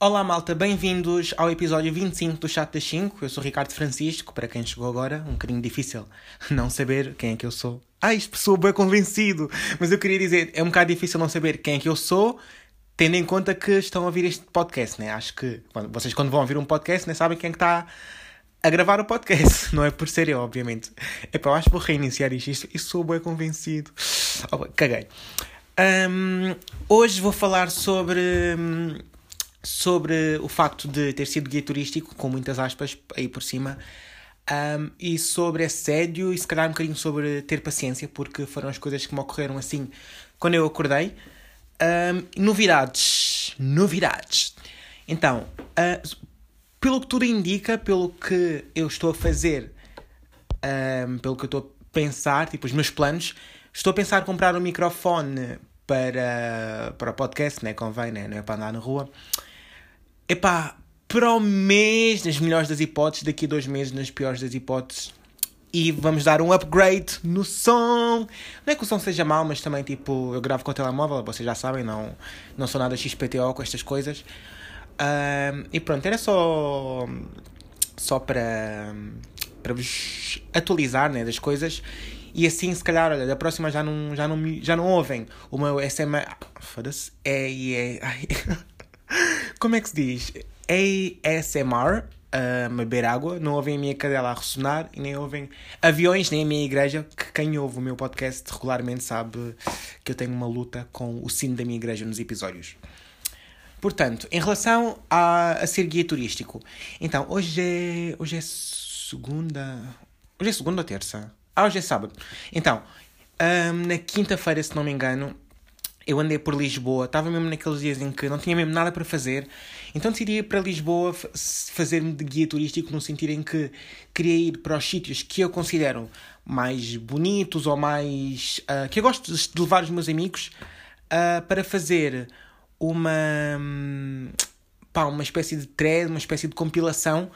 Olá malta, bem-vindos ao episódio 25 do Chat das 5. Eu sou Ricardo Francisco, para quem chegou agora, um bocadinho difícil não saber quem é que eu sou. Ah, isto sou bem convencido, mas eu queria dizer, é um bocado difícil não saber quem é que eu sou, tendo em conta que estão a ouvir este podcast, né? Acho que vocês quando vão ouvir um podcast, né, sabem quem é que está a gravar o podcast, não é por ser eu, obviamente. É para eu acho que vou reiniciar isto, e sou bem convencido. Oh, caguei. Um, hoje vou falar sobre... Um, sobre o facto de ter sido guia turístico, com muitas aspas aí por cima, um, e sobre assédio e se calhar um bocadinho sobre ter paciência, porque foram as coisas que me ocorreram assim quando eu acordei. Um, novidades. Novidades. Então, uh, pelo que tudo indica, pelo que eu estou a fazer, um, pelo que eu estou a pensar, tipo os meus planos, estou a pensar comprar um microfone para, para o podcast, né? Convém, né? Não é para andar na rua epá, para o mês, nas melhores das hipóteses, daqui a dois meses, nas piores das hipóteses. E vamos dar um upgrade no som. Não é que o som seja mau, mas também, tipo, eu gravo com o telemóvel, vocês já sabem, não, não sou nada XPTO com estas coisas. E pronto, era só. Só para. para vos atualizar né, das coisas. E assim, se calhar, olha, da próxima já não, já não, já não ouvem o meu SMA. Foda-se. É, é. Como é que se diz? ASMR, a beber água, não ouvem a minha cadela a ressonar e nem ouvem aviões, nem a minha igreja, que quem ouve o meu podcast regularmente sabe que eu tenho uma luta com o sino da minha igreja nos episódios. Portanto, em relação a, a ser guia turístico, então, hoje é, hoje é segunda. Hoje é segunda ou terça? Ah, hoje é sábado. Então, um, na quinta-feira, se não me engano, eu andei por Lisboa, estava mesmo naqueles dias em que não tinha mesmo nada para fazer, então decidi ir para Lisboa fazer-me de guia turístico no sentido em que queria ir para os sítios que eu considero mais bonitos ou mais. Uh, que eu gosto de levar os meus amigos uh, para fazer uma. Um, pá, uma espécie de thread, uma espécie de compilação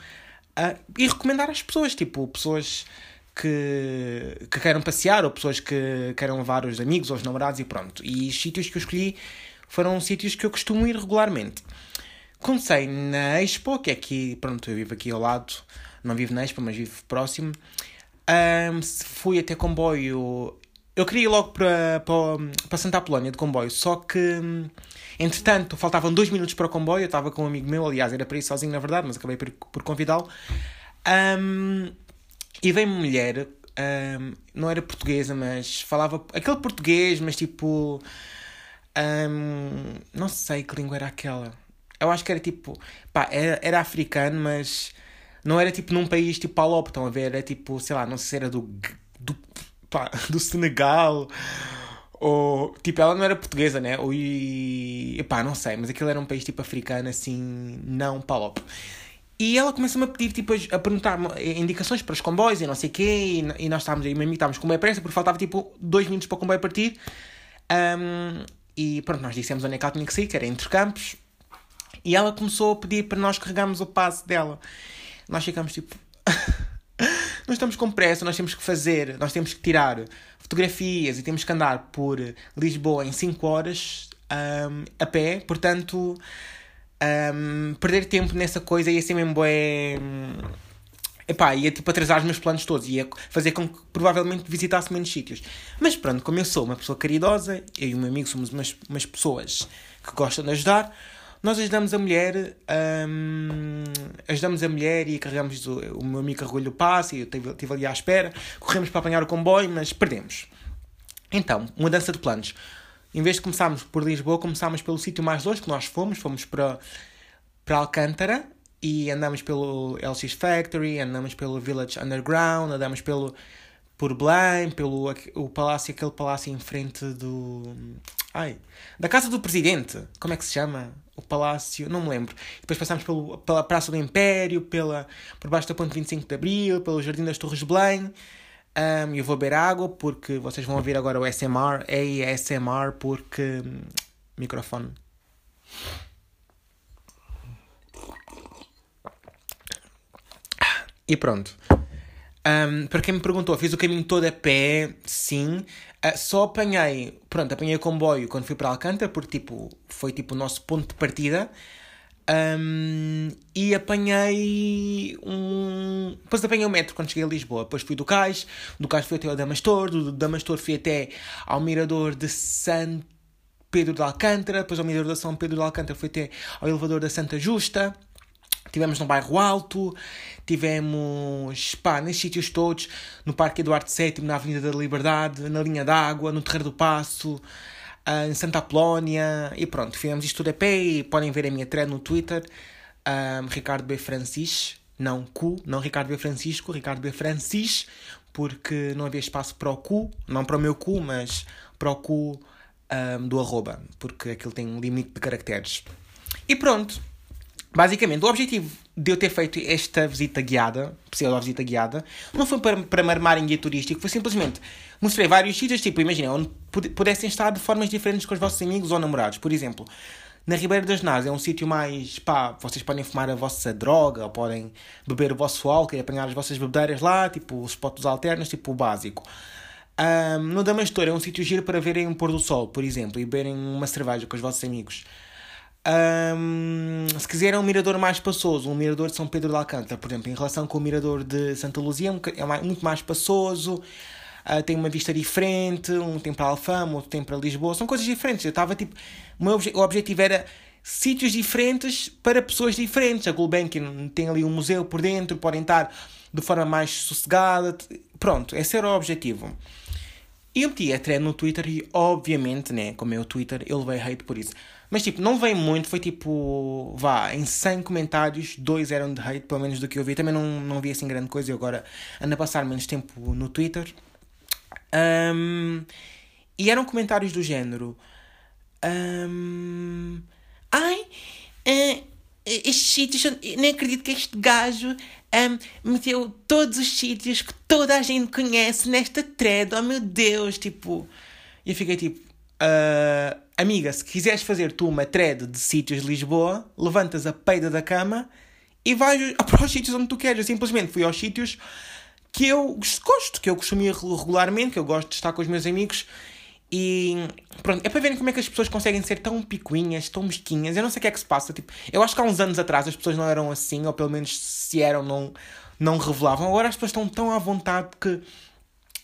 uh, e recomendar às pessoas, tipo, pessoas que, que queiram passear ou pessoas que queiram levar os amigos ou os namorados e pronto. E os sítios que eu escolhi foram sítios que eu costumo ir regularmente. Comecei na Expo, que é aqui, pronto, eu vivo aqui ao lado, não vivo na Expo, mas vivo próximo. Um, fui até comboio. Eu queria ir logo para, para, para Santa Apolónia de comboio, só que entretanto faltavam dois minutos para o comboio. Eu estava com um amigo meu, aliás, era para ir sozinho na verdade, mas acabei por, por convidá-lo. Um, e veio uma mulher, um, não era portuguesa, mas falava aquele português, mas tipo. Um, não sei que língua era aquela. Eu acho que era tipo. Pá, era, era africano, mas não era tipo num país tipo Palop, estão a ver? Era tipo, sei lá, não sei se era do. do, pá, do Senegal. Ou, tipo, ela não era portuguesa, né? Ou, e, pá, não sei, mas aquele era um país tipo africano, assim, não Palop. E ela começa-me a pedir, tipo, a perguntar indicações para os comboios e não sei o quê. E, nós estávamos, e meu estávamos com uma pressa porque faltava, tipo, dois minutos para o comboio partir. Um, e pronto, nós dissemos onde é que ela tinha que sair, que era entre campos. E ela começou a pedir para nós carregarmos o passe dela. Nós ficamos tipo. nós estamos com pressa, nós temos que fazer, nós temos que tirar fotografias e temos que andar por Lisboa em 5 horas um, a pé, portanto um, perder tempo nessa coisa ia ser mesmo bué... Epá, ia tipo atrasar os meus planos todos, ia fazer com que provavelmente visitasse menos sítios. Mas pronto, como eu sou uma pessoa caridosa, eu e o meu amigo somos umas, umas pessoas que gostam de ajudar, nós ajudamos a mulher, um, ajudamos a mulher e carregamos o, o meu amigo carregou-lhe o passe, eu estive, estive ali à espera, corremos para apanhar o comboio, mas perdemos. Então, mudança de planos em vez de começarmos por Lisboa, começámos pelo sítio mais longe que nós fomos, fomos para, para Alcântara e andamos pelo LX Factory, andamos pelo Village Underground, andamos pelo por Belém, pelo o palácio, aquele palácio em frente do ai, da casa do presidente, como é que se chama? O palácio, não me lembro. Depois passamos pelo, pela Praça do Império, pela por baixo da Ponte 25 de Abril, pelo Jardim das Torres de Belém um, eu vou beber água porque vocês vão ouvir agora o SMR. É ASMR porque. Hum, microfone. E pronto. Um, para quem me perguntou, fiz o caminho todo a pé, sim. Uh, só apanhei, pronto, apanhei o comboio quando fui para Alcântara, porque tipo, foi tipo o nosso ponto de partida. Um, e apanhei um. Depois apanhei o metro quando cheguei a Lisboa. Depois fui do Cais, do Cais fui até ao Damastor, do Damastor fui até ao Mirador de San Pedro de Alcântara, depois ao Mirador de São Pedro de Alcântara fui até ao elevador da Santa Justa. Tivemos no bairro Alto, tivemos pá, nesses sítios todos, no Parque Eduardo VII, na Avenida da Liberdade, na Linha d'Água, no Terreiro do Passo, uh, em Santa Apolónia, e pronto, fizemos isto tudo a pé e podem ver a minha thread no Twitter, um, Ricardo B. Francis, não Cu, não Ricardo B. Francisco, Ricardo B. Francis, porque não havia espaço para o cu, não para o meu cu, mas para o cu um, do arroba, porque aquilo tem um limite de caracteres. E pronto, basicamente, o objetivo de eu ter feito esta visita guiada, pseudo visita guiada, não foi para, para marmar em guia turístico, foi simplesmente mostrei vários sítios, tipo, imagina, onde pudessem estar de formas diferentes com os vossos amigos ou namorados. Por exemplo, na Ribeira das Nas é um sítio mais, pá, vocês podem fumar a vossa droga, ou podem beber o vosso álcool e apanhar as vossas bebedeiras lá, tipo, os spots alternos, tipo, o básico. Um, no Damastor é um sítio giro para verem um pôr do sol, por exemplo, e beberem uma cerveja com os vossos amigos. Um, se quiserem um mirador mais passoso, um mirador de São Pedro de Alcântara, por exemplo, em relação com o mirador de Santa Luzia, é muito mais passoso uh, tem uma vista diferente, um tem para Alfama, outro tem para Lisboa, são coisas diferentes. Eu estava tipo. O meu obje o objetivo era sítios diferentes para pessoas diferentes. A Gulbenkian tem ali um museu por dentro, podem estar de forma mais sossegada. Pronto, esse era o objetivo. E eu meti a thread no Twitter e, obviamente, né, como é o Twitter, eu levei hate por isso. Mas, tipo, não veio muito, foi tipo, vá, em 100 comentários, dois eram de hate, pelo menos do que eu vi. Também não, não vi assim grande coisa, eu agora ando a passar menos tempo no Twitter. Um, e eram comentários do género. Um, Ai, uh, estes sítios. Nem acredito que este gajo um, meteu todos os sítios que toda a gente conhece nesta thread. Oh meu Deus, tipo. E eu fiquei tipo. Uh, amiga, se quiseres fazer tu uma thread de sítios de Lisboa, levantas a peida da cama e vais para os sítios onde tu queres. Eu simplesmente fui aos sítios que eu gosto, que eu costumo ir regularmente, que eu gosto de estar com os meus amigos. E pronto, é para verem como é que as pessoas conseguem ser tão picuinhas, tão mesquinhas. Eu não sei o que é que se passa. Tipo, eu acho que há uns anos atrás as pessoas não eram assim, ou pelo menos se eram, não, não revelavam. Agora as pessoas estão tão à vontade que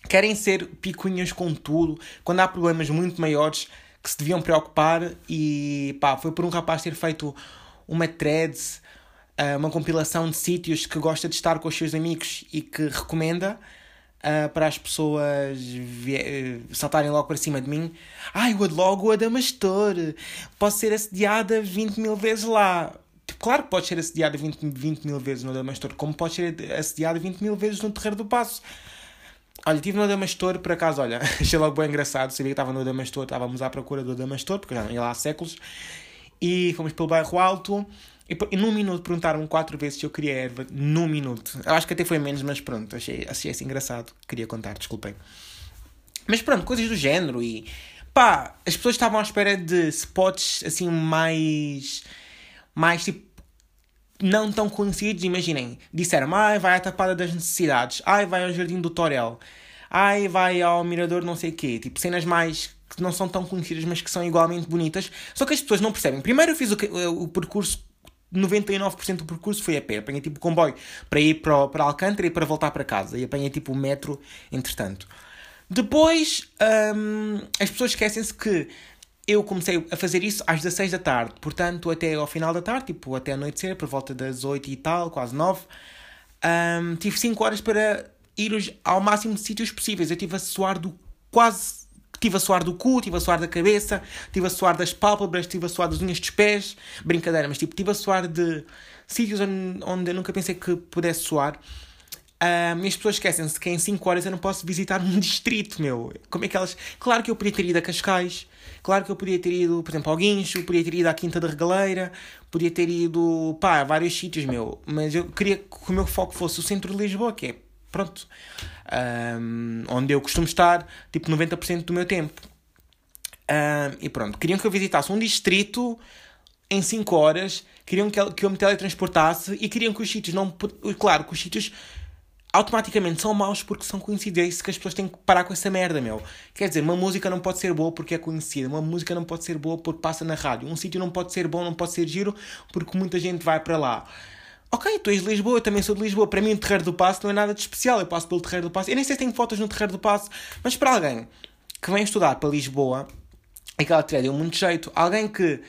querem ser picuinhas com tudo, quando há problemas muito maiores que se deviam preocupar. E pá, foi por um rapaz ter feito uma thread uh, uma compilação de sítios que gosta de estar com os seus amigos e que recomenda uh, para as pessoas saltarem logo para cima de mim. Ai, o logo a Damastor, posso ser assediada 20 mil vezes lá. Tipo, claro que pode ser assediada 20, 20 mil vezes no Damastor, como pode ser assediada 20 mil vezes no Terreiro do Passo. Olha, estive no Damastor, por acaso, olha, achei logo bem engraçado, sabia que estava no Damastor, estávamos à procura do Damastor, porque já não ia lá há séculos, e fomos pelo bairro Alto, e, num minuto perguntaram quatro vezes se eu queria erva. Num minuto. Eu acho que até foi menos, mas pronto, achei, achei assim engraçado. Queria contar, desculpem. Mas pronto, coisas do género e. Pá, as pessoas estavam à espera de spots assim mais. mais tipo. não tão conhecidos. Imaginem, disseram, ai, vai à Tapada das Necessidades, ai, vai ao Jardim do Torel, ai, vai ao Mirador não sei quê. Tipo, cenas mais que não são tão conhecidas, mas que são igualmente bonitas. Só que as pessoas não percebem. Primeiro eu fiz o, o percurso 99% do percurso foi a pé. Apanhei tipo comboio para ir para, para Alcântara e para voltar para casa. E apanhei tipo o metro entretanto. Depois, hum, as pessoas esquecem-se que eu comecei a fazer isso às 16 da tarde. Portanto, até ao final da tarde, tipo até anoitecer, por volta das 8 e tal, quase 9. Hum, tive 5 horas para ir ao máximo de sítios possíveis. Eu estive a suar do quase Estive a suar do cu, estive a suar da cabeça, estive a suar das pálpebras, estive a suar das unhas dos pés. Brincadeira, mas tipo, estive a suar de sítios onde, eu nunca pensei que pudesse suar. Um, e as pessoas esquecem-se que em 5 horas eu não posso visitar um distrito, meu. Como é que elas. Claro que eu podia ter ido a Cascais, claro que eu podia ter ido, por exemplo, ao Guincho, podia ter ido à Quinta da Regaleira, podia ter ido, pá, a vários sítios, meu. Mas eu queria que o meu foco fosse o centro de Lisboa, que é pronto, um, onde eu costumo estar, tipo, 90% do meu tempo. Um, e pronto, queriam que eu visitasse um distrito em 5 horas, queriam que eu, me teletransportasse e queriam que os sítios não. Claro, que os sítios automaticamente são maus porque são conhecidos. É isso que as pessoas têm que parar com essa merda, meu. Quer dizer, uma música não pode ser boa porque é conhecida, uma música não pode ser boa porque passa na rádio, um sítio não pode ser bom, não pode ser giro porque muita gente vai para lá. Ok, tu és de Lisboa, eu também sou de Lisboa. Para mim, o Terreiro do Passo não é nada de especial. Eu passo pelo Terreiro do Passo. Eu nem sei se tenho fotos no Terreiro do Passo, mas para alguém que vem estudar para Lisboa, aquela trilha deu muito jeito. Alguém que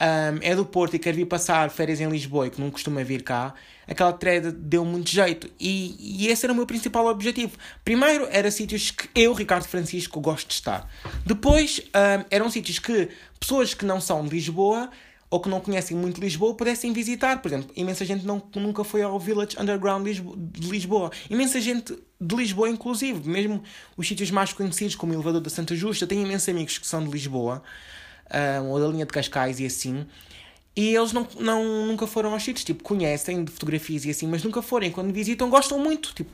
um, é do Porto e quer vir passar férias em Lisboa e que não costuma vir cá, aquela thread deu muito jeito. E, e esse era o meu principal objetivo. Primeiro, era sítios que eu, Ricardo Francisco, gosto de estar. Depois, um, eram sítios que pessoas que não são de Lisboa ou que não conhecem muito Lisboa pudessem visitar. Por exemplo, imensa gente não, nunca foi ao Village Underground de Lisboa. Imensa gente de Lisboa, inclusive. Mesmo os sítios mais conhecidos, como o Elevador da Santa Justa. Tenho imensos amigos que são de Lisboa, um, ou da linha de Cascais e assim. E eles não, não, nunca foram aos sítios, tipo, conhecem de fotografias e assim, mas nunca foram. Quando visitam, gostam muito, tipo,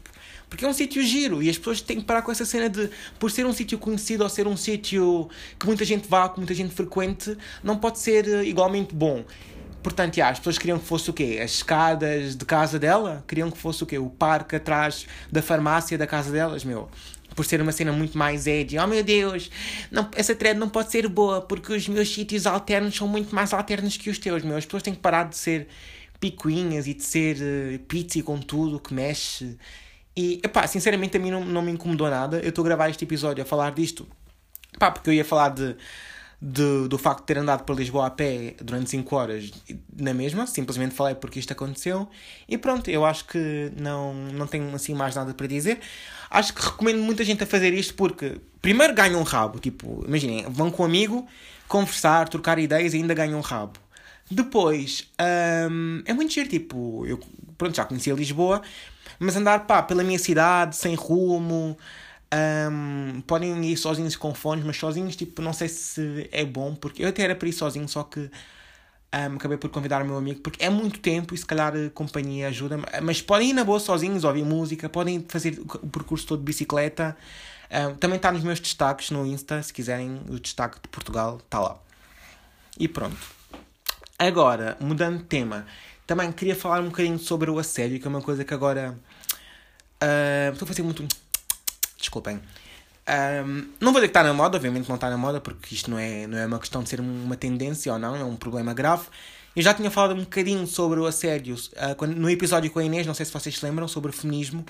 porque é um sítio giro e as pessoas têm que parar com essa cena de, por ser um sítio conhecido ou ser um sítio que muita gente vá, que muita gente frequente, não pode ser eh, igualmente bom. Portanto, já, as pessoas queriam que fosse o quê? As escadas de casa dela? Queriam que fosse o quê? O parque atrás da farmácia da casa delas, meu por ser uma cena muito mais edgy. Oh meu Deus, não, essa thread não pode ser boa porque os meus sítios alternos são muito mais alternos que os teus. Meu. As pessoas têm que parar de ser picuinhas e de ser uh, pizza com tudo que mexe. E, epá, sinceramente a mim não, não me incomodou nada. Eu estou a gravar este episódio a falar disto, pá, porque eu ia falar de, de, do facto de ter andado para Lisboa a pé durante 5 horas na mesma, simplesmente falei porque isto aconteceu. E pronto, eu acho que não, não tenho assim mais nada para dizer acho que recomendo muita gente a fazer isto porque, primeiro, ganham um rabo. Tipo, imaginem, vão com um amigo conversar, trocar ideias e ainda ganham um rabo. Depois, hum, é muito giro, tipo, eu pronto, já conhecia Lisboa, mas andar pá, pela minha cidade, sem rumo, um, podem ir sozinhos com fones, mas sozinhos, tipo, não sei se é bom, porque eu até era para ir sozinho, só que um, acabei por convidar o meu amigo porque é muito tempo e se calhar a companhia ajuda. Mas podem ir na boa sozinhos, ouvir música, podem fazer o percurso todo de bicicleta. Um, também está nos meus destaques no Insta, se quiserem, o destaque de Portugal está lá. E pronto. Agora, mudando de tema, também queria falar um bocadinho sobre o assédio, que é uma coisa que agora. Uh, estou a fazer muito. Desculpem. Um, não vou dizer que está na moda, obviamente não está na moda, porque isto não é, não é uma questão de ser uma tendência ou não, é um problema grave. Eu já tinha falado um bocadinho sobre o assédio uh, quando, no episódio com a Inês, não sei se vocês se lembram, sobre o feminismo.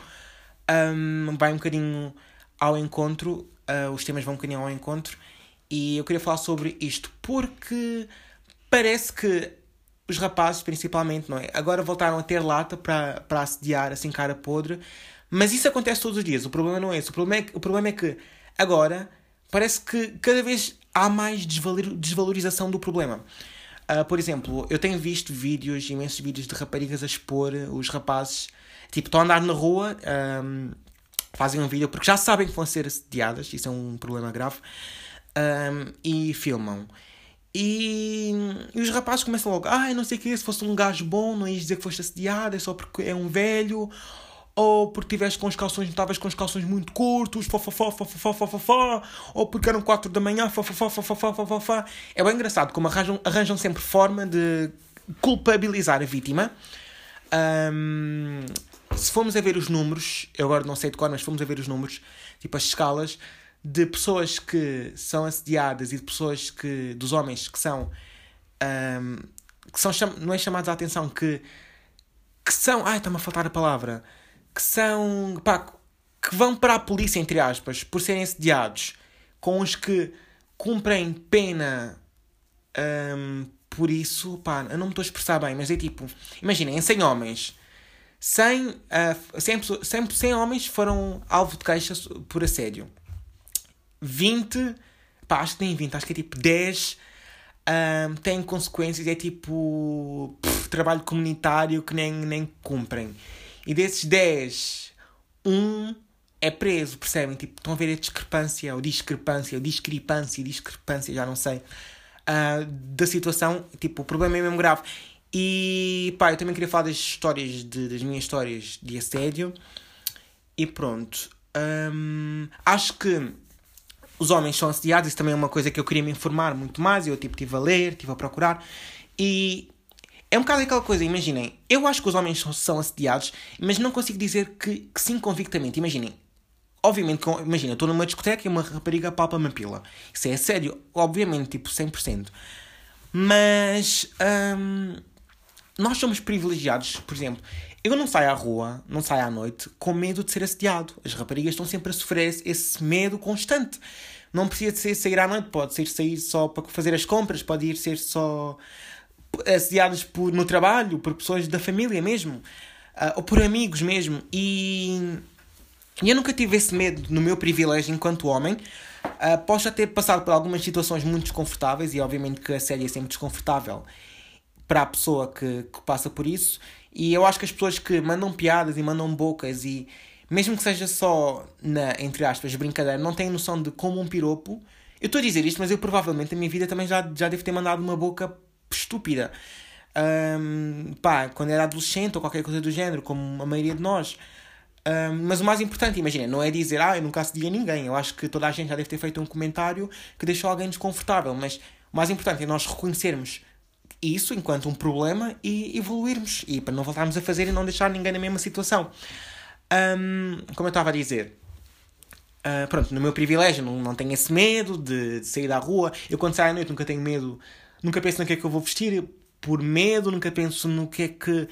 Um, vai um bocadinho ao encontro, uh, os temas vão um bocadinho ao encontro, e eu queria falar sobre isto porque parece que os rapazes, principalmente, não é? Agora voltaram a ter lata para, assediar assim cara podre mas isso acontece todos os dias. O problema não é esse. O problema é que, o problema é que agora parece que cada vez há mais desvalorização do problema. Uh, por exemplo, eu tenho visto vídeos, imensos vídeos de raparigas a expor os rapazes. Tipo, estão a andar na rua, um, fazem um vídeo porque já sabem que vão ser assediadas, isso é um problema grave, um, e filmam. E, e, os rapazes começam logo, ai, ah, não sei o que, se fosse um gajo bom, não ias dizer que foste assediada, é só porque é um velho, ou porque tiveste com os calções, estavas com os calções muito curtos, fofofó, ou porque eram 4 da manhã, fofofó. É bem engraçado como arranjam, arranjam sempre forma de culpabilizar a vítima. Um, se formos a ver os números, eu agora não sei de cor, mas se formos a ver os números, tipo as escalas de pessoas que são assediadas e de pessoas que, dos homens que são, um, que são, não é chamados a atenção, que, que são, ai, está-me a faltar a palavra, que são. Pá, que vão para a polícia, entre aspas, por serem assediados, com os que cumprem pena um, por isso, pá, eu não me estou a expressar bem, mas é tipo, imaginem, em 100 homens, 100, uh, 100, 100, 100 homens foram alvo de queixa por assédio. 20, pá, acho que nem 20, acho que é tipo 10 um, têm consequências, é tipo pff, trabalho comunitário que nem, nem cumprem. E desses 10, um é preso, percebem? Tipo, estão a ver a discrepância, ou discrepância, ou discrepância, discrepância, já não sei, uh, da situação. Tipo, o problema é mesmo grave. E pá, eu também queria falar das histórias, de, das minhas histórias de assédio. E pronto. Um, acho que os homens são assediados, isso também é uma coisa que eu queria me informar muito mais. Eu tipo, estive a ler, estive a procurar. E é um bocado aquela coisa, imaginem, eu acho que os homens são assediados, mas não consigo dizer que, que sim convictamente. Imaginem, obviamente, imagina, estou numa discoteca e uma rapariga palpa-me a pila. Isso é sério, obviamente, tipo 100%. Mas hum, nós somos privilegiados, por exemplo, eu não saio à rua, não saio à noite com medo de ser assediado. As raparigas estão sempre a sofrer esse medo constante. Não precisa de ser sair à noite, pode ser sair só para fazer as compras, pode ir ser só assediados por, no trabalho, por pessoas da família mesmo, uh, ou por amigos mesmo. E, e eu nunca tive esse medo no meu privilégio enquanto homem. Uh, posso já ter passado por algumas situações muito desconfortáveis e obviamente que a série é sempre desconfortável para a pessoa que, que passa por isso. E eu acho que as pessoas que mandam piadas e mandam bocas e mesmo que seja só na, entre aspas, brincadeira, não têm noção de como um piropo. Eu estou a dizer isto, mas eu provavelmente na minha vida também já, já devo ter mandado uma boca estúpida. Um, pá, quando era adolescente ou qualquer coisa do género, como a maioria de nós. Um, mas o mais importante, imagina, não é dizer, ah, eu nunca acedi a ninguém. Eu acho que toda a gente já deve ter feito um comentário que deixou alguém desconfortável. Mas o mais importante é nós reconhecermos isso enquanto um problema e evoluirmos. E para não voltarmos a fazer e não deixar ninguém na mesma situação. Um, como eu estava a dizer, Uh, pronto, no meu privilégio, não, não tenho esse medo de, de, sair da rua. Eu, quando saio à noite, nunca tenho medo Nunca penso no que é que eu vou vestir por medo, nunca penso no que é que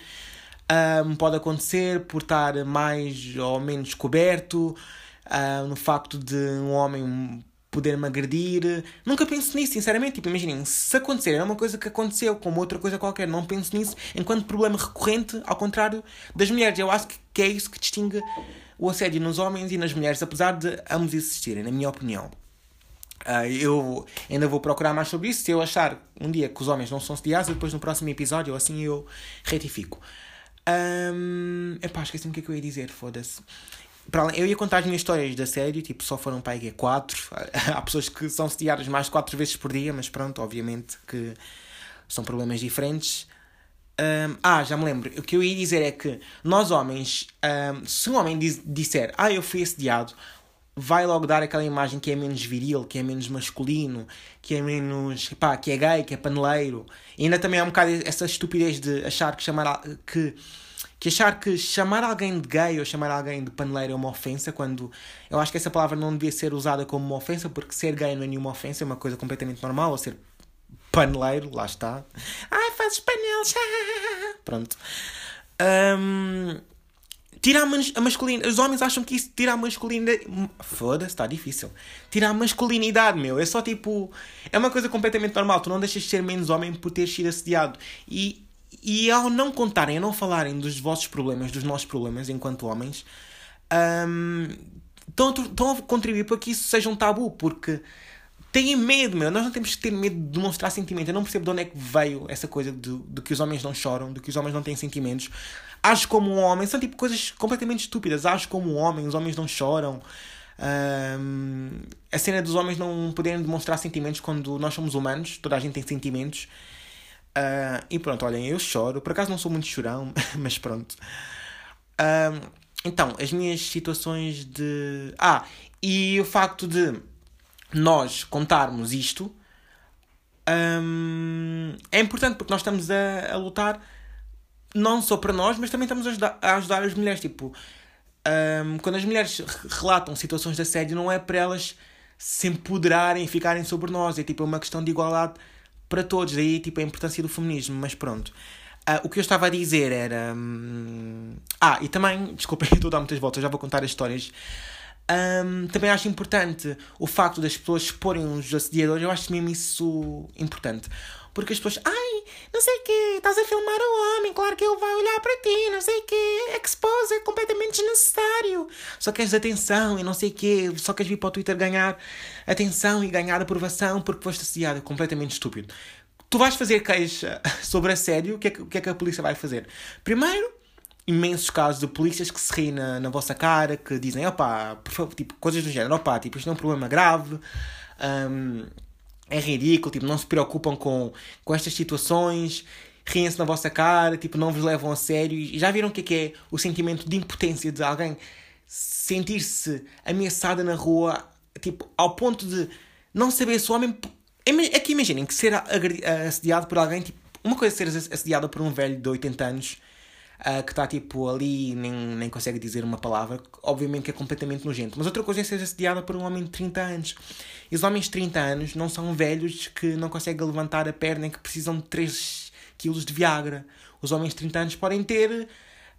um, pode acontecer por estar mais ou menos coberto, uh, no facto de um homem poder me agredir. Nunca penso nisso, sinceramente. Tipo, imaginem, se acontecer, é uma coisa que aconteceu, como outra coisa qualquer, não penso nisso enquanto problema recorrente, ao contrário das mulheres. Eu acho que é isso que distingue o assédio nos homens e nas mulheres, apesar de ambos existirem, na minha opinião. Uh, eu ainda vou procurar mais sobre isso. Se eu achar um dia que os homens não são sediados, depois no próximo episódio, assim eu retifico. Um, epá, esqueci-me o que é que eu ia dizer, foda-se. Eu ia contar as minhas histórias da série, tipo, só foram para aí 4. Há pessoas que são sediadas mais 4 vezes por dia, mas pronto, obviamente que são problemas diferentes. Um, ah, já me lembro. O que eu ia dizer é que nós homens, um, se um homem disser, ah, eu fui assediado, vai logo dar aquela imagem que é menos viril, que é menos masculino, que é menos, pá, que é gay, que é paneleiro. E ainda também há um bocado essa estupidez de achar que chamar que que achar que chamar alguém de gay ou chamar alguém de paneleiro é uma ofensa, quando eu acho que essa palavra não devia ser usada como uma ofensa, porque ser gay não é nenhuma ofensa, é uma coisa completamente normal, ou ser paneleiro, lá está. Ai, fazes panelos, pronto. Um, Tirar a masculinidade. Os homens acham que isso tira a masculinidade. Foda-se, está difícil. Tirar a masculinidade, meu. É só tipo. É uma coisa completamente normal. Tu não deixas de ser menos homem por teres sido assediado. E, e ao não contarem, a não falarem dos vossos problemas, dos nossos problemas enquanto homens, estão, estão a contribuir para que isso seja um tabu. Porque têm medo, meu. Nós não temos que ter medo de demonstrar sentimento. Eu não percebo de onde é que veio essa coisa de, de que os homens não choram, de que os homens não têm sentimentos. Acho como um homem. São tipo coisas completamente estúpidas. Acho como um homem, os homens não choram. A cena dos homens não poderem demonstrar sentimentos quando nós somos humanos, toda a gente tem sentimentos. Uh, e pronto, olhem, eu choro. Por acaso não sou muito chorão, mas pronto. Então, as minhas situações de. Ah, e o facto de nós contarmos isto um, é importante porque nós estamos a, a, lutar não só para nós, mas também estamos a ajudar, a ajudar as mulheres. Tipo, um, quando as mulheres relatam situações de assédio, não é para elas se empoderarem e ficarem sobre nós, é tipo uma questão de igualdade para todos. Daí tipo, a importância do feminismo, mas pronto. Uh, o que eu estava a dizer era. Hum... Ah, e também, desculpem, estou a dar muitas voltas, já vou contar as histórias. Um, também acho importante o facto das pessoas exporem os assediadores, eu acho mesmo isso importante. Porque as pessoas, ai, não sei o quê, estás a filmar o homem, claro que ele vai olhar para ti, não sei o quê, expose é completamente desnecessário. Só queres atenção e não sei o quê, só queres vir para o Twitter ganhar atenção e ganhar aprovação porque foste assediado, completamente estúpido. Tu vais fazer queixa sobre assédio, o que, é que, o que é que a polícia vai fazer? Primeiro, imensos casos de polícias que se riem na, na vossa cara, que dizem, opá, por favor, tipo, coisas do género, opá, tipo, isto não é um problema grave, um, é ridículo, tipo, não se preocupam com, com estas situações, riem-se na vossa cara, tipo, não vos levam a sério. E já viram o que é, que é o sentimento de impotência de alguém sentir-se ameaçada na rua, tipo, ao ponto de não saber se o homem. É que imaginem que ser assediado por alguém, tipo, uma coisa é ser assediada por um velho de 80 anos uh, que está tipo ali nem, nem consegue dizer uma palavra, obviamente que é completamente nojento. Mas outra coisa é ser assediada por um homem de 30 anos. E os homens de 30 anos não são velhos que não conseguem levantar a perna e que precisam de 3 quilos de Viagra. Os homens de 30 anos podem ter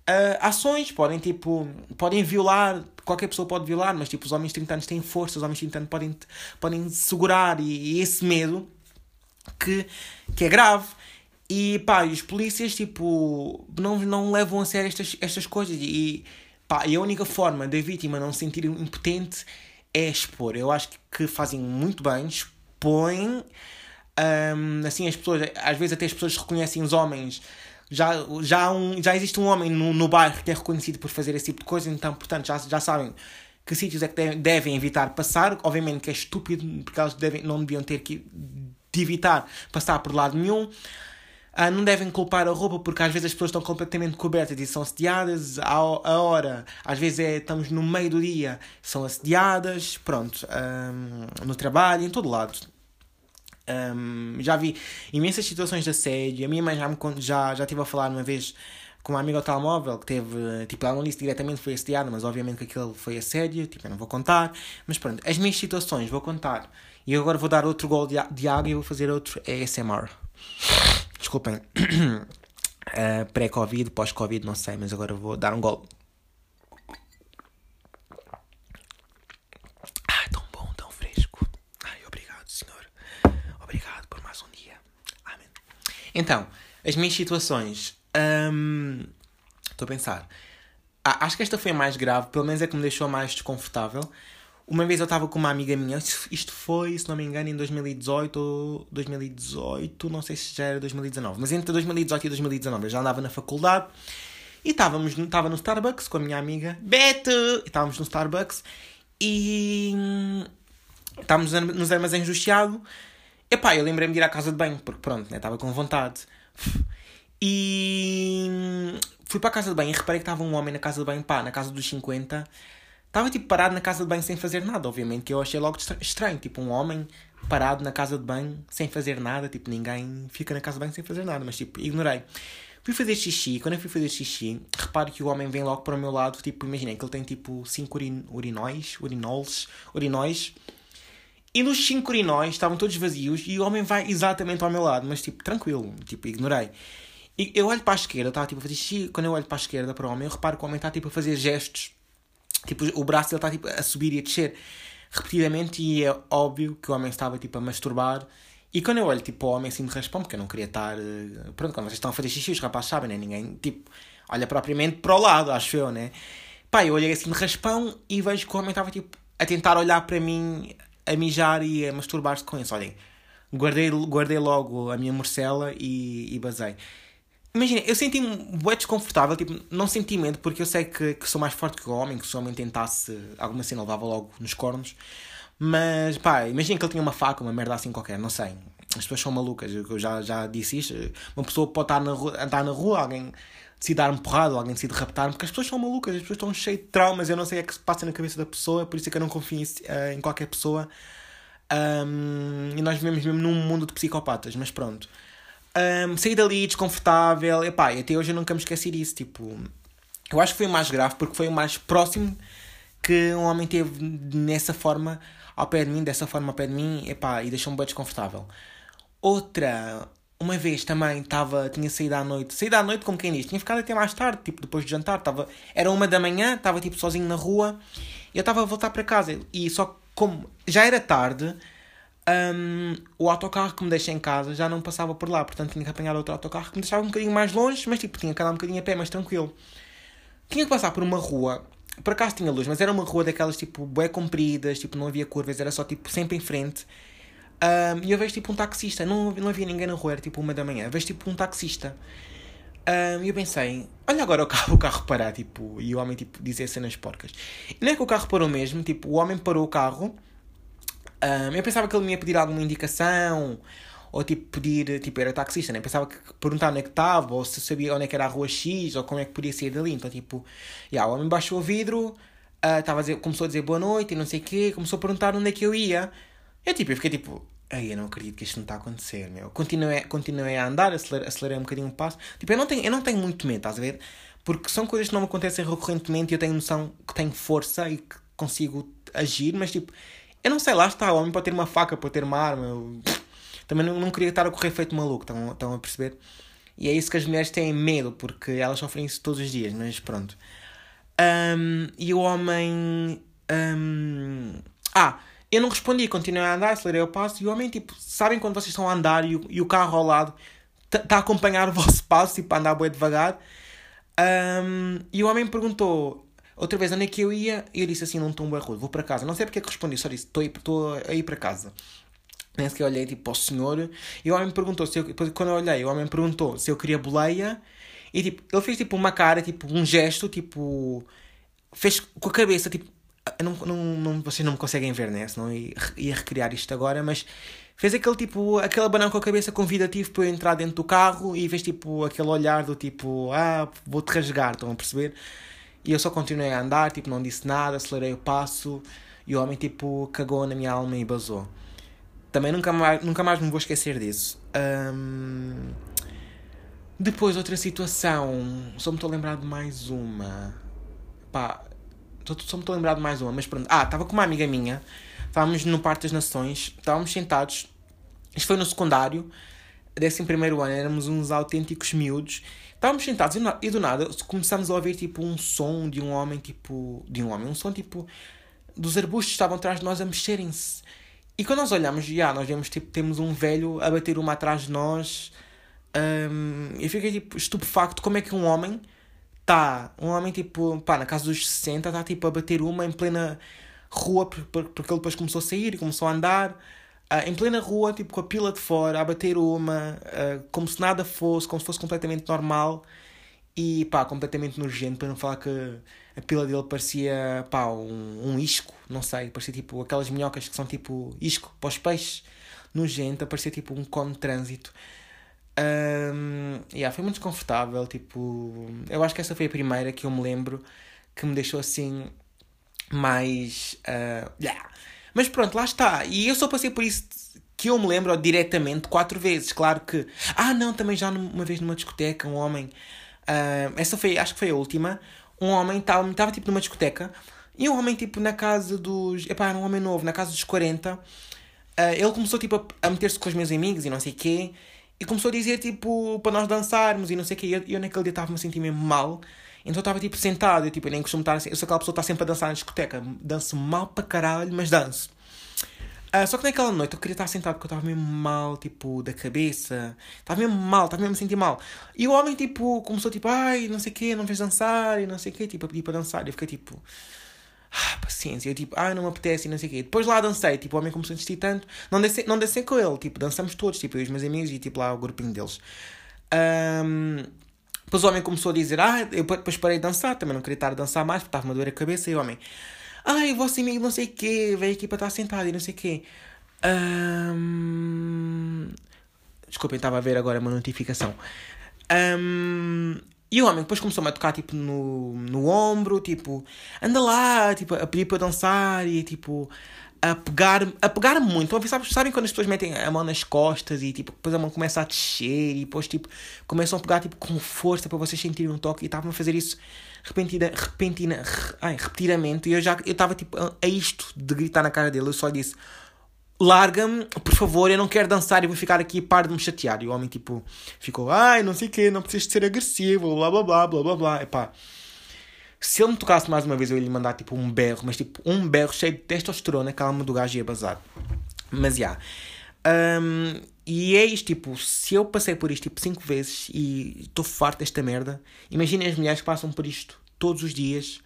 uh, ações, podem tipo, podem violar, qualquer pessoa pode violar, mas tipo, os homens de 30 anos têm força, os homens de 30 anos podem, podem segurar e, e esse medo que, que é grave. E pá, e os polícias tipo não, não levam a sério estas, estas coisas e pá, e a única forma da vítima não se sentir impotente é expor. Eu acho que fazem muito bem, expõem um, assim as pessoas, às vezes até as pessoas reconhecem os homens já, já, um, já existe um homem no, no bairro que é reconhecido por fazer esse tipo de coisa, então, portanto, já, já sabem que sítios é que devem evitar passar. Obviamente que é estúpido, porque elas devem, não deviam ter que de evitar passar por lado nenhum. Ah, não devem culpar a roupa porque às vezes as pessoas estão completamente cobertas e são assediadas. A, a hora, às vezes é, estamos no meio do dia, são assediadas. Pronto, um, no trabalho, em todo lado. Um, já vi imensas situações de assédio. A minha mãe já, me, já, já estive a falar uma vez com uma amiga ao telemóvel que teve, tipo, ela não disse diretamente foi assediada, mas obviamente que aquilo foi assédio, tipo, eu não vou contar. Mas pronto, as minhas situações vou contar. E agora vou dar outro gol de água e vou fazer outro ASMR. Desculpem. Uh, Pré-Covid, pós-Covid, não sei, mas agora vou dar um gol. Ah, tão bom, tão fresco. Ai, obrigado, senhor. Obrigado por mais um dia. Amém. Então, as minhas situações. Um, estou a pensar. Ah, acho que esta foi a mais grave, pelo menos é que me deixou mais desconfortável. Uma vez eu estava com uma amiga minha, isto foi, se não me engano, em 2018 ou 2018, não sei se já era 2019, mas entre 2018 e 2019 eu já andava na faculdade e estávamos estava no Starbucks com a minha amiga Beto, estávamos no Starbucks e hum, estávamos nos armazéns do Chiado. Epá, eu lembrei-me de ir à casa de banho, porque pronto, né, estava com vontade. E hum, fui para a casa de banho e reparei que estava um homem na casa de banho, pá, na casa dos 50 Estava tipo parado na casa de banho sem fazer nada, obviamente, que eu achei logo estranho. Tipo, um homem parado na casa de banho sem fazer nada, tipo, ninguém fica na casa de banho sem fazer nada, mas tipo, ignorei. Fui fazer xixi, quando eu fui fazer xixi, reparo que o homem vem logo para o meu lado, tipo, imaginei que ele tem tipo 5 urin urinóis, urinols, urinóis, e nos 5 urinóis estavam todos vazios e o homem vai exatamente ao meu lado, mas tipo, tranquilo, tipo, ignorei. E eu olho para a esquerda, estava tipo a fazer xixi, quando eu olho para a esquerda para o homem, eu reparo que o homem está tipo a fazer gestos Tipo, o braço dele está tipo, a subir e a descer repetidamente e é óbvio que o homem estava tipo a masturbar. E quando eu olho tipo o homem assim de raspão, porque eu não queria estar. Eh, pronto, quando vocês estão a fazer xixi, os rapazes sabem, né? Ninguém tipo olha propriamente para o lado, acho eu, né? Pá, eu olhei assim de raspão e vejo que o homem estava tipo a tentar olhar para mim, a mijar e a masturbar-se com isso. Olhem, guardei, guardei logo a minha morcela e, e basei. Imagina, eu senti-me bué desconfortável, tipo, não senti medo, porque eu sei que, que sou mais forte que o homem, que se o homem tentasse alguma cena, levava logo nos cornos. Mas, pá, imagina que ele tinha uma faca, uma merda assim qualquer, não sei. As pessoas são malucas, eu já, já disse isto. Uma pessoa pode estar na rua, andar na rua, alguém decide dar-me porrada, alguém decide raptar-me, porque as pessoas são malucas, as pessoas estão cheias de traumas, eu não sei o que se passa na cabeça da pessoa, por isso é que eu não confio em, uh, em qualquer pessoa. Um, e nós vivemos mesmo num mundo de psicopatas, mas pronto. Um, saí dali desconfortável. E pá, até hoje eu nunca me esqueci disso. Tipo, eu acho que foi o mais grave porque foi o mais próximo que um homem teve nessa forma ao pé de mim, dessa forma ao pé de mim, epá, e deixou-me bem desconfortável. Outra, uma vez também estava, tinha saído à noite, saído à noite como quem diz, tinha ficado até mais tarde, tipo depois de jantar, tava, era uma da manhã, estava tipo sozinho na rua, e eu estava a voltar para casa, e só como já era tarde, um, o autocarro que me deixa em casa já não passava por lá, portanto tinha que apanhar outro autocarro que me deixava um bocadinho mais longe, mas tipo, tinha que andar um bocadinho a pé, mais tranquilo. Tinha que passar por uma rua, por acaso tinha luz, mas era uma rua daquelas tipo bué compridas, tipo não havia curvas, era só tipo sempre em frente. Um, e eu vejo tipo um taxista, não, não havia ninguém na rua, era tipo uma da manhã, eu vejo tipo um taxista. E um, eu pensei, olha agora o carro, o carro parar, tipo, e o homem tipo dizer cenas porcas. E não é que o carro parou mesmo, tipo, o homem parou o carro um, eu pensava que ele me ia pedir alguma indicação, ou tipo pedir, tipo, era taxista, né? Pensava que perguntar onde é que estava, ou se sabia onde é que era a rua X, ou como é que podia sair dali. Então, tipo, yeah, o homem baixou o vidro, uh, a dizer, começou a dizer boa noite e não sei o quê, começou a perguntar onde é que eu ia. Eu, tipo, eu fiquei tipo, Ai, eu não acredito que isto não está a acontecer, meu. Continuei, continuei a andar, acelerei, acelerei um bocadinho o passo. Tipo, eu não, tenho, eu não tenho muito medo, estás a ver? Porque são coisas que não me acontecem recorrentemente e eu tenho noção que tenho força e que consigo agir, mas tipo, eu não sei, lá está, o homem pode ter uma faca, pode ter uma arma. Eu... Também não, não queria estar a correr feito maluco, estão, estão a perceber? E é isso que as mulheres têm medo, porque elas sofrem isso todos os dias, mas pronto. Um, e o homem. Um... Ah, eu não respondi, continuei a andar, acelerei o passo, e o homem, tipo, sabem quando vocês estão a andar e o, e o carro ao lado está a acompanhar o vosso passo, tipo, a andar bem devagar. Um, e o homem me perguntou outra vez onde é que eu ia, e eu disse assim, não estou um rude, vou para casa. Não sei porque é que respondi, só disse, estou a ir para casa. Nem sequer olhei tipo, o senhor, e o homem me perguntou, se eu, depois, quando eu olhei, o homem me perguntou se eu queria boleia, e tipo, ele fez tipo uma cara, tipo um gesto, tipo, fez com a cabeça, tipo, não, não, não, vocês não me conseguem ver, né? Senão ia, ia recriar isto agora, mas fez aquele tipo, aquele abanão com a cabeça convidativo para eu entrar dentro do carro e fez tipo aquele olhar do tipo, ah, vou-te rasgar, estão a perceber? E eu só continuei a andar, tipo, não disse nada, acelerei o passo e o homem tipo cagou na minha alma e basou. Também nunca mais, nunca mais me vou esquecer disso. Um... Depois, outra situação. Só me estou a lembrar de mais uma. Pá, só me estou a lembrar de mais uma, mas pronto. Ah, estava com uma amiga minha, estávamos no Parque das Nações, estávamos sentados, isto foi no secundário, décimo primeiro ano, éramos uns autênticos miúdos, estávamos sentados e do nada começamos a ouvir tipo um som de um homem, tipo, de um homem, um som tipo, dos arbustos estavam atrás de nós a mexerem-se. E quando nós olhamos, já, nós vemos tipo, temos um velho a bater uma atrás de nós, um, eu fiquei tipo estupefacto como é que um homem Tá, um homem tipo, pá, na casa dos 60, está tipo a bater uma em plena rua, porque ele depois começou a sair e começou a andar. Uh, em plena rua, tipo com a pila de fora, a bater uma, uh, como se nada fosse, como se fosse completamente normal e pá, completamente nojento, para não falar que a pila dele parecia pá, um, um isco, não sei, parecia tipo aquelas minhocas que são tipo isco para os peixes, nojento, parecia tipo um cone de trânsito. Um, yeah, foi muito desconfortável. Tipo, eu acho que essa foi a primeira que eu me lembro que me deixou assim mais. Uh, yeah. Mas pronto, lá está. E eu só passei por isso que eu me lembro diretamente quatro vezes. Claro que. Ah, não, também já uma vez numa discoteca, um homem. Uh, essa foi, acho que foi a última. Um homem estava tipo numa discoteca. E um homem tipo na casa dos. Epá, era um homem novo, na casa dos 40. Uh, ah, ele começou tipo a, a meter-se com os meus amigos e não sei o quê. E começou a dizer, tipo, para nós dançarmos e não sei o quê. E eu, eu naquele dia estava-me a sentir mesmo mal. Então eu estava, tipo, sentado. Eu, tipo, eu nem costumo estar assim. Eu sou aquela pessoa que está sempre a dançar na discoteca. Danço mal para caralho, mas danço. Uh, só que naquela noite eu queria estar sentado porque eu estava mesmo mal, tipo, da cabeça. Estava mesmo mal, estava mesmo a sentir mal. E o homem, tipo, começou, tipo, ai, não sei o quê, não fez dançar e não sei o quê. Tipo, a pedir para dançar. Eu fiquei, tipo ah, paciência. Eu tipo, ah, não me apetece e não sei o quê. Depois lá dancei, tipo, o homem começou a insistir tanto. Não dancei, não com ele, tipo, dançamos todos, tipo, eu e os meus amigos e tipo lá o grupinho deles. Um, depois o homem começou a dizer, ah, eu depois parei de dançar, também não queria estar a dançar mais, porque estava-me a doer a cabeça. E o homem, ai, vosso amigo não sei o quê, veio aqui para estar sentado e não sei o quê. Um... Desculpem, estava a ver agora uma notificação. Um... E o homem depois começou-me a tocar, tipo, no, no ombro, tipo, anda lá, tipo, a pedir para dançar e, tipo, a pegar, a pegar muito. Então, sabem, quando as pessoas metem a mão nas costas e, tipo, depois a mão começa a descer e depois, tipo, começam a pegar, tipo, com força para vocês sentirem um toque e estavam a fazer isso repentina, repentina, ai, repetidamente e eu já, eu estava, tipo, a, a isto de gritar na cara dele. Eu só disse, larga-me, por favor, eu não quero dançar e vou ficar aqui para de me chatear. E o homem, tipo, ficou, ai, não sei o quê, não precisas ser agressivo, blá blá blá blá blá blá. Epá, se ele me tocasse mais uma vez, eu ia lhe mandar, tipo, um berro, mas, tipo, um berro cheio de testosterona, que a alma do gajo ia bazar. Mas, já. Yeah. Um, e é isto, tipo, se eu passei por isto, tipo, cinco vezes e estou farto desta merda, imaginem as mulheres que passam por isto todos os dias,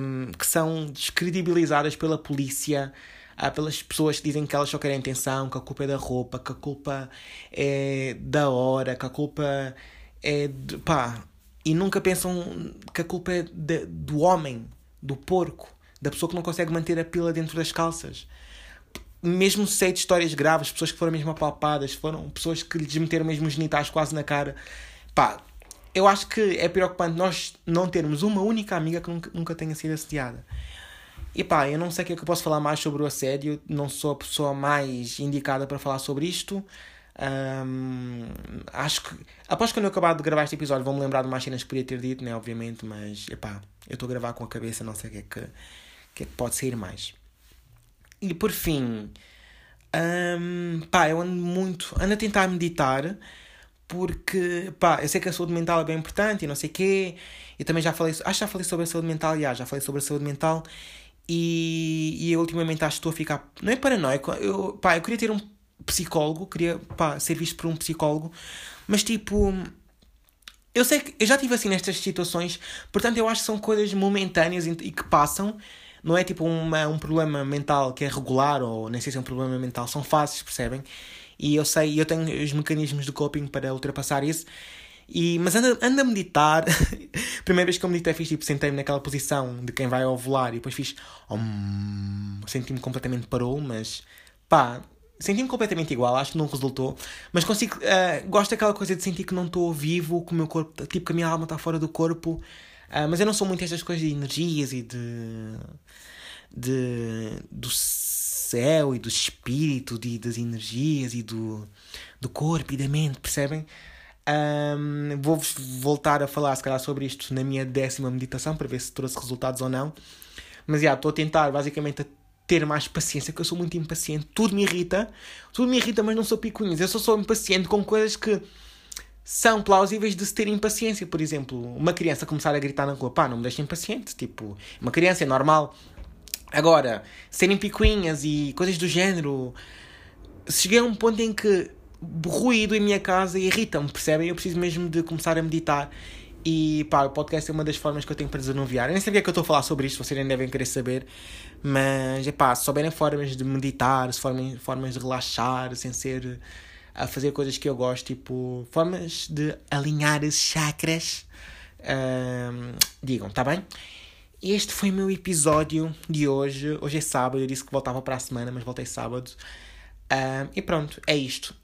um, que são descredibilizadas pela polícia, Há pelas pessoas que dizem que elas só querem atenção, que a culpa é da roupa, que a culpa é da hora, que a culpa é de. pá. E nunca pensam que a culpa é de, do homem, do porco, da pessoa que não consegue manter a pila dentro das calças. Mesmo sei de histórias graves, pessoas que foram mesmo apalpadas, foram pessoas que lhes meteram mesmo os genitais quase na cara. Pá, eu acho que é preocupante nós não termos uma única amiga que nunca, nunca tenha sido assediada. E pá, eu não sei o que é que eu posso falar mais sobre o assédio, não sou a pessoa mais indicada para falar sobre isto. Um, acho que após quando eu acabar de gravar este episódio vou-me lembrar de mais cenas que podia ter dito, né? Obviamente, mas epá, eu estou a gravar com a cabeça, não sei o que é que, que, é que pode sair mais. E por fim, um, pá, eu ando muito, ando a tentar meditar porque, pá, eu sei que a saúde mental é bem importante e não sei o quê. Eu também já falei, acho que já falei sobre a saúde mental, já, já falei sobre a saúde mental e, e eu ultimamente acho que estou a ficar, não é paranoico, eu, pá, eu queria ter um psicólogo, queria pá, ser visto por um psicólogo, mas tipo. Eu sei que eu já tive assim nestas situações, portanto eu acho que são coisas momentâneas e que passam. Não é tipo uma, um problema mental que é regular ou nem sei se é um problema mental, são fases, percebem? E eu sei, eu tenho os mecanismos de coping para ultrapassar isso. E, mas anda, anda a meditar. Primeira vez que eu meditei, fiz tipo, sentei-me naquela posição de quem vai ovular e depois fiz. Senti-me completamente parou, mas pá, senti-me completamente igual, acho que não resultou, mas consigo, uh, gosto daquela coisa de sentir que não estou vivo, que o meu corpo, tipo que a minha alma está fora do corpo, uh, mas eu não sou muito estas coisas de energias e de, de do céu e do espírito, de, das energias e do, do corpo e da mente, percebem? Um, vou voltar a falar, se calhar, sobre isto na minha décima meditação para ver se trouxe resultados ou não. Mas já, estou a tentar basicamente ter mais paciência, que eu sou muito impaciente. Tudo me irrita, tudo me irrita, mas não sou picuinhas. Eu só sou impaciente com coisas que são plausíveis de se ter impaciência. Por exemplo, uma criança começar a gritar na rua, pá, não me deixa impaciente. Tipo, uma criança é normal. Agora, serem picuinhas e coisas do género. Cheguei a um ponto em que ruído em minha casa irrita-me, percebem? Eu preciso mesmo de começar a meditar e pá, o podcast é uma das formas que eu tenho para desanuviar. Eu nem sabia que eu estou a falar sobre isto, vocês nem devem querer saber. Mas é pá, se souberem formas de meditar, formas, formas de relaxar, sem ser a fazer coisas que eu gosto, tipo formas de alinhar os chakras, um, digam, tá bem? Este foi o meu episódio de hoje. Hoje é sábado, eu disse que voltava para a semana, mas voltei sábado. Um, e pronto, é isto.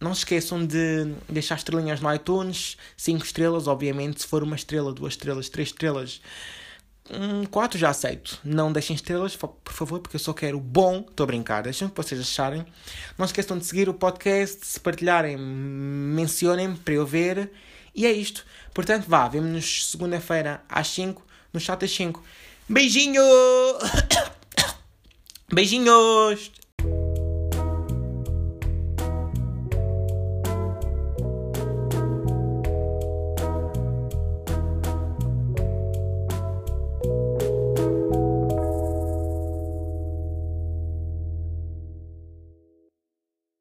Não se esqueçam de deixar estrelinhas no iTunes, 5 estrelas, obviamente, se for uma estrela, duas estrelas, três estrelas, um, quatro já aceito. Não deixem estrelas, por favor, porque eu só quero bom. Estou a brincar, deixem o que vocês acharem. Não se esqueçam de seguir o podcast, se partilharem, mencionem para eu ver. E é isto. Portanto, vá, vemo-nos segunda-feira às 5 no chat às 5. Beijinho! Beijinhos!